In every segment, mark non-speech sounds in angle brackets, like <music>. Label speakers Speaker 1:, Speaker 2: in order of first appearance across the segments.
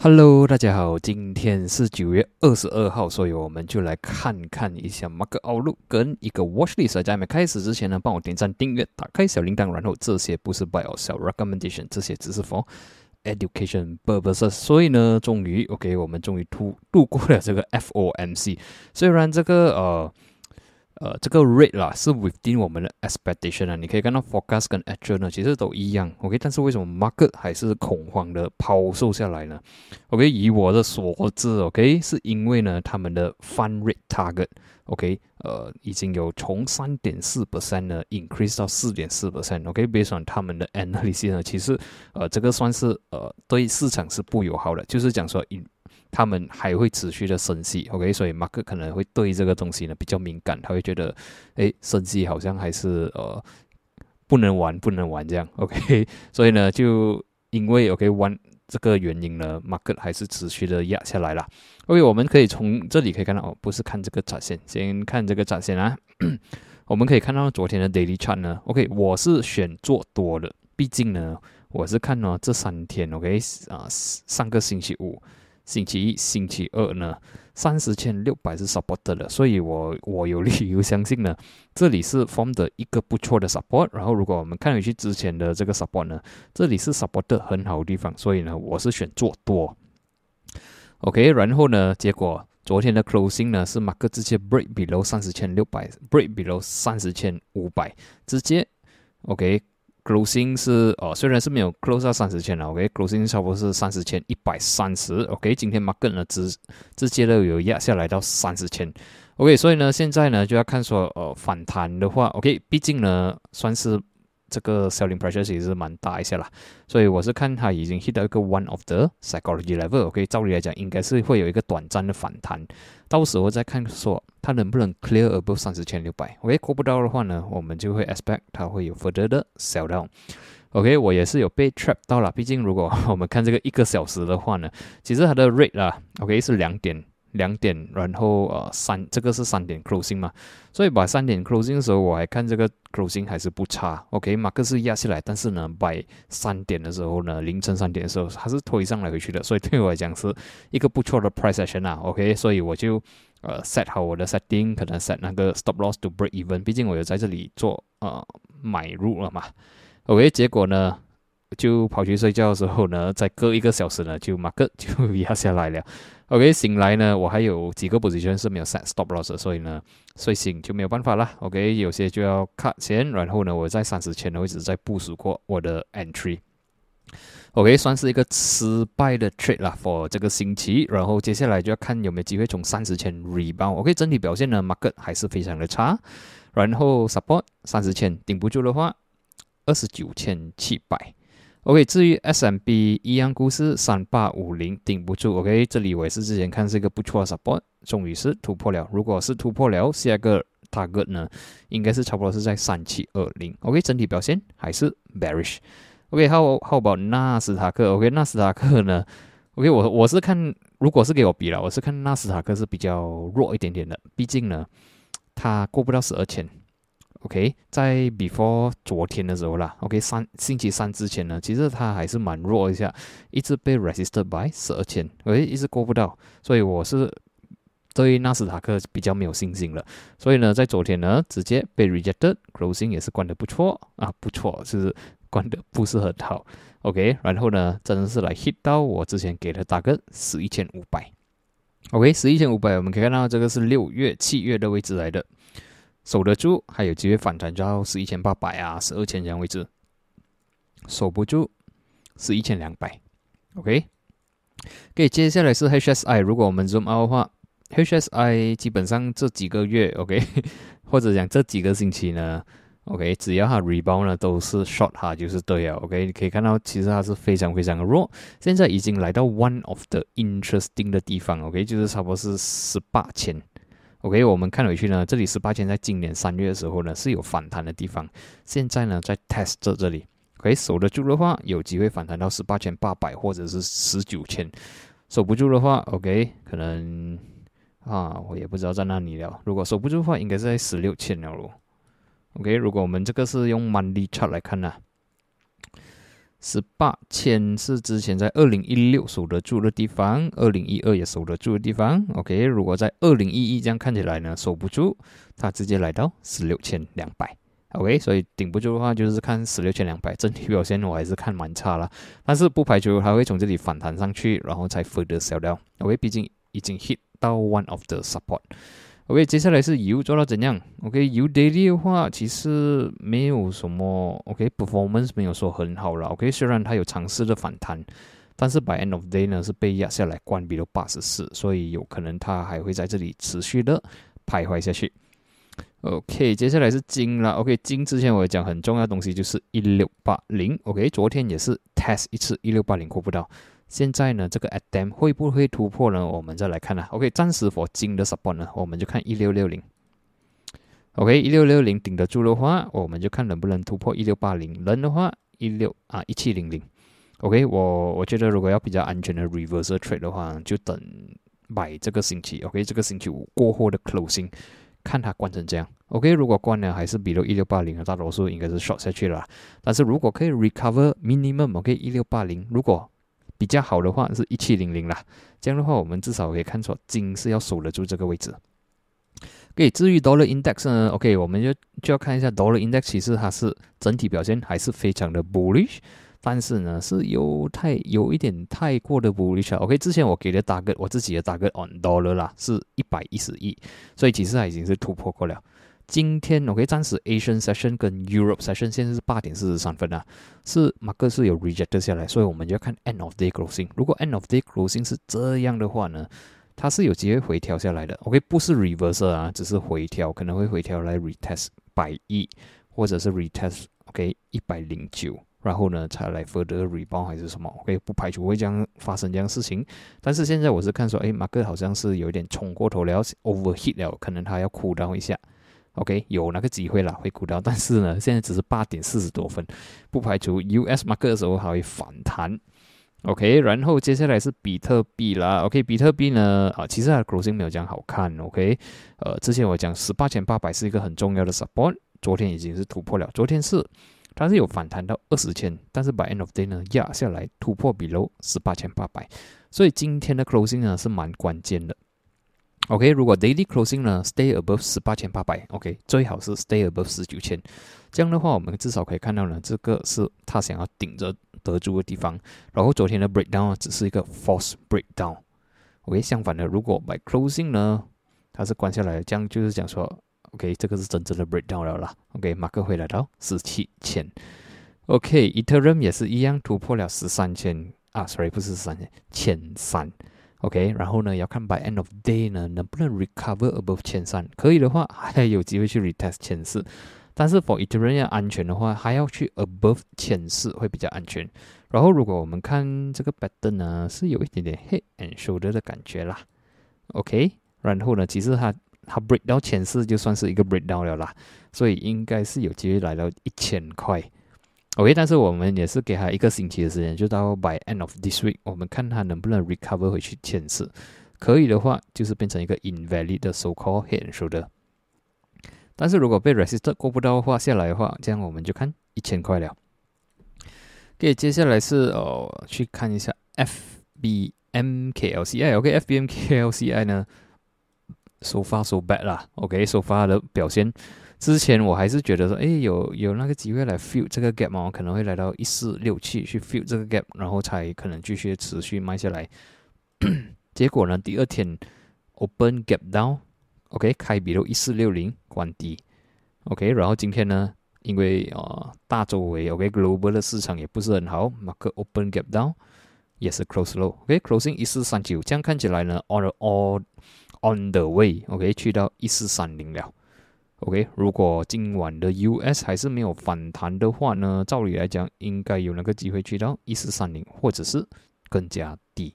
Speaker 1: Hello，大家好，今天是九月二十二号，所以我们就来看看一下 Mark Outlook 跟一个 Watch List。在没开始之前呢，帮我点赞、订阅、打开小铃铛，然后这些不是 Buy or Sell Recommendation，这些只是 for education purposes。所以呢，终于 OK，我们终于突度过了这个 FOMC。虽然这个呃。呃，这个 rate 啦是 within 我们的 expectation 啊，你可以看到 forecast 跟 actual 呢其实都一样，OK，但是为什么 market 还是恐慌的抛售下来呢？OK，以我的所知，OK，是因为呢他们的 fund rate target，OK，呃，已经有从三点四 percent 呢 increase 到四点四 percent，OK，based on 他们的 analysis 呢，其实呃这个算是呃对市场是不友好的，就是讲说 in 他们还会持续的升息，OK，所以马克可能会对这个东西呢比较敏感，他会觉得，哎，升息好像还是呃不能玩，不能玩这样，OK，<laughs> 所以呢，就因为 OK 玩这个原因呢，马克还是持续的压下来了。OK，我们可以从这里可以看到，哦，不是看这个展现，先看这个展现啊。<coughs> 我们可以看到昨天的 Daily Chart 呢，OK，我是选做多的，毕竟呢，我是看呢这三天，OK，啊，上个星期五。星期一、星期二呢，三十千六百是 support 的，所以我我有理由相信呢，这里是 form 的一个不错的 support。然后，如果我们看回去之前的这个 support 呢，这里是 support 的很好的地方，所以呢，我是选做多。OK，然后呢，结果昨天的 closing 呢是马克直接 break below 三十千六百，break below 三十千五百，直接 OK。Closing 是呃，虽然是没有 close 到三十千了，OK，closing 差不多是三十千一百三十，OK，今天 market 呢直直接的有压下来到三十千，OK，所以呢现在呢就要看说呃反弹的话，OK，毕竟呢算是。这个 selling pressure 也是蛮大一些啦，所以我是看它已经 hit 到一个 one of the psychology level，OK，照理来讲应该是会有一个短暂的反弹，到时候再看说它能不能 clear above 三十千六百，OK，过不到的话呢，我们就会 expect 它会有 further 的 sell down，OK，我也是有被 trap 到了，毕竟如果我们看这个一个小时的话呢，其实它的 rate 啊，OK 是两点。两点，然后呃三，这个是三点 closing 嘛，所以把三点 closing 的时候，我还看这个 closing 还是不差，OK，马克是压下来，但是呢，by 三点的时候呢，凌晨三点的时候，它是推上来回去的，所以对我来讲是一个不错的 price action 啊，OK，所以我就呃 set 好我的 setting，可能 set 那个 stop loss to break even，毕竟我有在这里做呃买入了嘛，OK，结果呢？就跑去睡觉的时候呢，再隔一个小时呢，就马克就压下来了。OK，醒来呢，我还有几个 position 是没有 set stop loss，所以呢，睡醒就没有办法了。OK，有些就要 cut 钱，然后呢，我在三十前的位置再部署过我的 entry。OK，算是一个失败的 trade 啦，for 这个星期。然后接下来就要看有没有机会从三十前 rebound。OK，整体表现呢，market 还是非常的差。然后 support 三十前顶不住的话，二十九千七百。OK，至于 SMB 一样故事，三八五零顶不住。OK，这里我也是之前看是一个不错的 support，终于是突破了。如果是突破了，下一个 target 呢，应该是差不多是在三七二零。OK，整体表现还是 bearish。OK，how how about 纳斯达克？OK，纳斯达克呢？OK，我我是看，如果是给我比了，我是看纳斯达克是比较弱一点点的，毕竟呢，它过不到十二千。OK，在 before 昨天的时候啦，OK，三星期三之前呢，其实它还是蛮弱一下，一直被 resisted by 十二千，OK，一直过不到，所以我是对纳斯达克比较没有信心了。所以呢，在昨天呢，直接被 rejected，closing 也是关的不错啊，不错，就是关的不是很好。OK，然后呢，真的是来 hit 到我之前给的大概十一千五百。OK，十一千五百，我们可以看到这个是六月、七月的位置来的。守得住，还有机会反弹到是一千八百啊，十二千这样位置。守不住，是一千两百。OK，可以接下来是 HSI。如果我们 zoom out 的话，HSI 基本上这几个月，OK，<laughs> 或者讲这几个星期呢，OK，只要它 rebound 呢，都是 short 哈，就是对了。OK，你可以看到其实它是非常非常的弱，现在已经来到 one of the interesting 的地方。OK，就是差不多是十八千。OK，我们看回去呢，这里十八千，在今年三月的时候呢是有反弹的地方，现在呢在 test 这这里，可以守得住的话，有机会反弹到十八千八百或者是十九千，守不住的话，OK，可能啊，我也不知道在哪里了。如果守不住的话，应该是在十六千了咯。OK，如果我们这个是用 monthly chart 来看呢十八千是之前在二零一六守得住的地方，二零一二也守得住的地方。OK，如果在二零一一这样看起来呢，守不住，它直接来到十六千两百。OK，所以顶不住的话，就是看十六千两百整体表现，我还是看蛮差了。但是不排除它会从这里反弹上去，然后才 further sell 掉。OK，毕竟已经 hit 到 one of the support。OK，接下来是油做到怎样？OK，油 daily 的话其实没有什么 OK，performance 没有说很好了。OK，虽然它有尝试的反弹，但是 by end of day 呢是被压下来关闭了八十四，所以有可能它还会在这里持续的徘徊下去。OK，接下来是金了。OK，金之前我讲很重要的东西就是一六八零。OK，昨天也是 test 一次一六八零过不到。现在呢，这个 Adam 会不会突破呢？我们再来看啦。OK，暂时 for 金的 support 呢，我们就看一六六零。OK，一六六零顶得住的话，我们就看能不能突破一六八零。能的话，一六啊一七零零。OK，我我觉得如果要比较安全的 reverse trade 的话，就等买这个星期。OK，这个星期五过后的 closing，看它关成这样。OK，如果关了还是比如一六八零，大多数应该是 short 下去了。但是如果可以 recover minimum，OK，一六八零，如果比较好的话是一七零零啦，这样的话我们至少可以看出金是要守得住这个位置。OK，至于 Dollar Index 呢？OK，我们就就要看一下 Dollar Index，其实它是整体表现还是非常的 bullish，但是呢是有太有一点太过的 bullish。OK，之前我给的大个我自己的大个 on Dollar 啦是一百一十亿，所以其实它已经是突破过了。今天 OK，暂时 Asian session 跟 Europe session 现在是八点四十三分啊，是马克是有 rejected 下来，所以我们就要看 end of day closing。如果 end of day closing 是这样的话呢，它是有机会回调下来的。OK，不是 reverse 啊，只是回调，可能会回调来 retest 百亿，或者是 retest OK 一百零九，然后呢才来 further rebound 还是什么？OK，不排除会这样发生这样事情。但是现在我是看说，哎，马克好像是有点冲过头了，overheat 了，可能他要 cool down 一下。OK，有那个机会啦，会估到，<laughs> 但是呢，现在只是八点四十多分，不排除 US market 的时候还会反弹。OK，然后接下来是比特币啦。OK，比特币呢，啊，其实它的 closing 没有这样好看。OK，呃，之前我讲十八千八百是一个很重要的 support，昨天已经是突破了。昨天是它是有反弹到二十千，但是 by end of day 呢压下来突破 below 十八千八百，所以今天的 closing 呢是蛮关键的。OK，如果 daily closing 呢，stay above 十八千八百，OK，最好是 stay above 十九千，这样的话，我们至少可以看到呢，这个是他想要顶着得住的地方。然后昨天的 breakdown 只是一个 false breakdown，OK，相反的，如果 by closing 呢，它是关下来，这样就是讲说，OK，这个是真正的 breakdown 了啦，OK，马克回来到十七千，OK，Ethereum 也是一样突破了十三千。啊，sorry，不是十三千，千三。OK，然后呢，要看 by end of day 呢能不能 recover above 千三，可以的话还有机会去 retest 千四，但是 for Ethereum 安全的话，还要去 above 千四会比较安全。然后如果我们看这个 pattern 呢，是有一点点 head and shoulder 的感觉啦。OK，然后呢，其实它它 break 到千四就算是一个 breakdown 了啦，所以应该是有机会来到一千块。OK，但是我们也是给他一个星期的时间，就到 by end of this week，我们看他能不能 recover 回去前四，可以的话，就是变成一个 invalid 的 so called head and shoulder。但是如果被 resist 过不到的话，下来的话，这样我们就看一千块了。OK，接下来是哦，去看一下 FBMKLCI。OK，FBMKLCI 呢，so far so bad 啦。OK，so far 的表现。之前我还是觉得说，哎，有有那个机会来 fill 这个 gap 嘛，我可能会来到一四六七去 fill 这个 gap，然后才可能继续持续卖下来。<coughs> 结果呢，第二天 open gap down，OK，开比如一四六零关低，OK，然后今天呢，因为啊大周围 OK global 的市场也不是很好，马克 open gap down 也是 close low，OK，closing 一四三九，这样看起来呢，on all on the way，OK，去到一四三零了。OK，如果今晚的 US 还是没有反弹的话呢，照理来讲应该有那个机会去到一四三零，或者是更加低。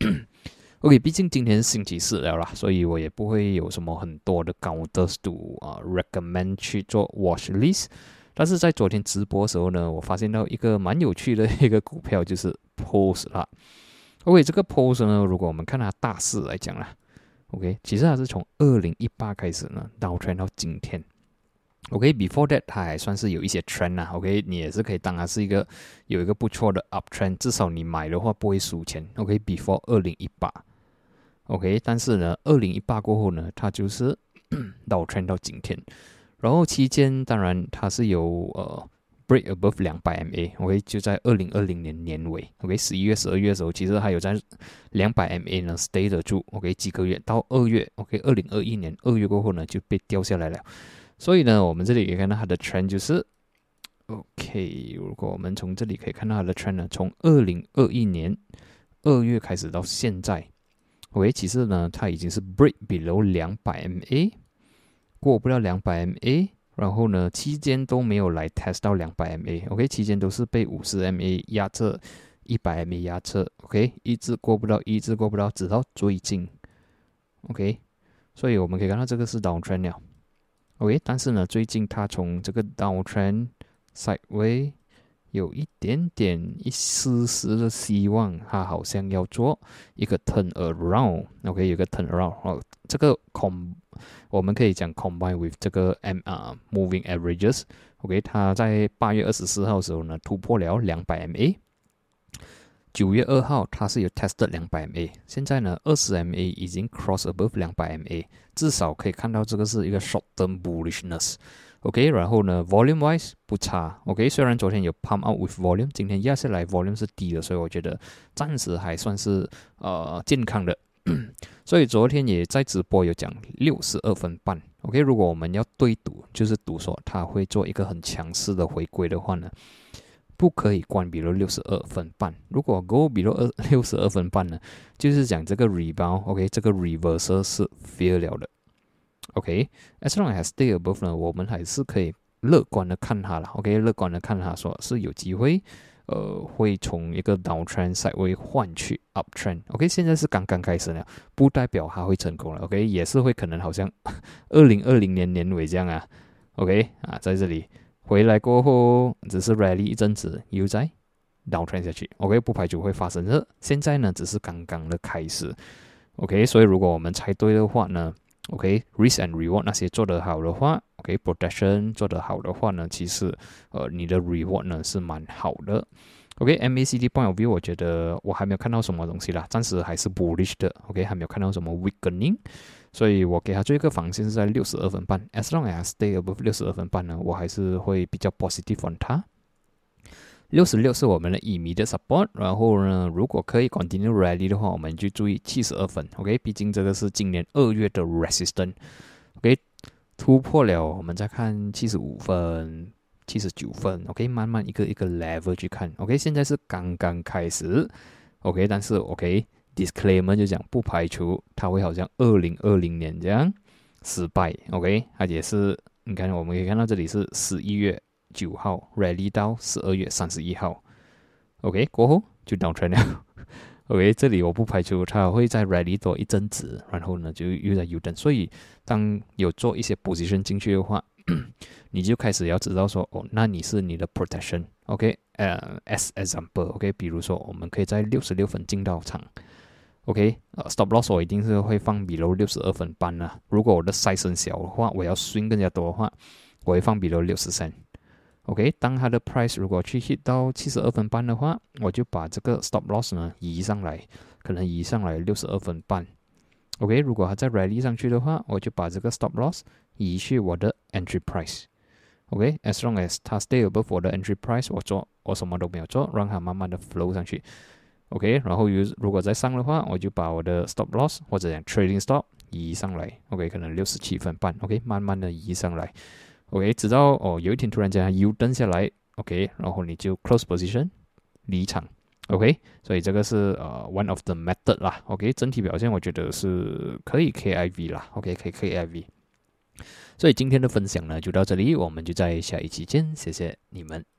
Speaker 1: <coughs> OK，毕竟今天是星期四了啦，所以我也不会有什么很多的高的度啊 recommend 去做 watch list。但是在昨天直播的时候呢，我发现到一个蛮有趣的一个股票，就是 Pose 啦。OK，这个 Pose 呢，如果我们看它大势来讲啦。OK，其实它是从二零一八开始呢，倒穿到今天。OK，before that 它还算是有一些 trend 啊，OK，你也是可以当它是一个有一个不错的 up trend，至少你买的话不会输钱。OK，before 二零一八，OK，但是呢，二零一八过后呢，它就是 <coughs> 倒穿到今天，然后期间当然它是有呃 break above 两百 MA，OK，就在二零二零年年尾，OK，十一月、十二月的时候，其实还有在两百 MA 呢 stay 得住，OK，几个月到二月，OK，二零二一年二月过后呢就被掉下来了。所以呢，我们这里可以看到它的 trend 就是，OK。如果我们从这里可以看到它的 trend 呢，从二零二一年二月开始到现在，OK，其实呢，它已经是 break below 两百 MA，过不了两百 MA，然后呢，期间都没有来 test 到两百 MA，OK，期间都是被五十 MA 压着，一百 MA 压着，OK，一直过不到，一直过不到，直到最近，OK，所以我们可以看到这个是 down trend 了。OK，但是呢，最近它从这个 downtrend sideway 有一点点一丝丝的希望，它好像要做一个 turn around。OK，有个 turn around。哦，这个空我们可以讲 combine with 这个 M 啊 moving averages。OK，它在八月二十四号的时候呢，突破了两百 MA。九月二号，它是有 tested 两百 MA，现在呢，二十 MA 已经 cross above 两百 MA，至少可以看到这个是一个 short term bullishness，OK，然后呢，volume wise 不差，OK，虽然昨天有 pump out with volume，今天压下来 volume 是低的，所以我觉得暂时还算是呃健康的，<clears throat> 所以昨天也在直播有讲六十二分半，OK，如果我们要对赌，就是赌说他会做一个很强势的回归的话呢。不可以关比如六十二分半。如果 go 比如二 <laughs> 六十二分半呢，就是讲这个 rebound，OK，这个 reversal 是 fail 了的。OK，as long as stay above 呢，我们还是可以乐观的看它了。OK，乐观的看它，说是有机会，呃，会从一个 down trend side 会换去 up trend。OK，现在是刚刚开始呢，不代表它会成功了。OK，也是会可能好像 <laughs> 二零二零年年尾这样啊。OK，啊，在这里。回来过后，只是 rally 一阵子，又在 down trend 下去。OK，不排除会发生这。现在呢，只是刚刚的开始。OK，所以如果我们猜对的话呢，OK，risk and reward 那些做得好的话，OK，protection 做得好的话呢，其实呃你的 reward 呢是蛮好的。OK，MACD point of view，我觉得我还没有看到什么东西啦，暂时还是 bullish 的。OK，还没有看到什么 weakening。所以我给他做一个防线是在六十二分半，as long as stay above 六十二分半呢，我还是会比较 positive on 它。六十六是我们的乙醚的 support，然后呢，如果可以 continue rally 的话，我们就注意七十二分，OK，毕竟这个是今年二月的 resistance，OK，突破了，我们再看七十五分、七十九分，OK，慢慢一个一个 level 去看，OK，现在是刚刚开始，OK，但是 OK。Disclaimer 就讲不排除它会好像二零二零年这样失败，OK？它也是你看，我们可以看到这里是十一月九号 rally 到十二月三十一号，OK？过后就 down trend 了，<laughs> OK？这里我不排除它会在 rally 多一阵子，然后呢就又在 U 等，所以当有做一些 position 进去的话，<coughs> 你就开始要知道说，哦，那你是你的 protection，OK？呃，as example，OK？比如说我们可以在六十六分进到场。OK，呃，stop loss 我一定是会放比 w 六十二分半啊。如果我的 size 小的话，我要 swing 更加多的话，我会放比 w 六十三。OK，当它的 price 如果去 hit 到七十二分半的话，我就把这个 stop loss 呢移上来，可能移上来六十二分半。OK，如果它再 rally 上去的话，我就把这个 stop loss 移去我的 entry price。OK，as long as 它 stay above 我的 entry price，我做我什么都没有做，让它慢慢的 flow 上去。OK，然后有如果再上的话，我就把我的 stop loss 或者讲 trading stop 移上来。OK，可能六十七分半。OK，慢慢的移上来。OK，直到哦有一天突然间 U 登下来。OK，然后你就 close position 离场。OK，所以这个是呃 one of the method 啦。OK，整体表现我觉得是可以 KIV 啦。OK，可以 KIV。所以今天的分享呢就到这里，我们就在下一期见，谢谢你们。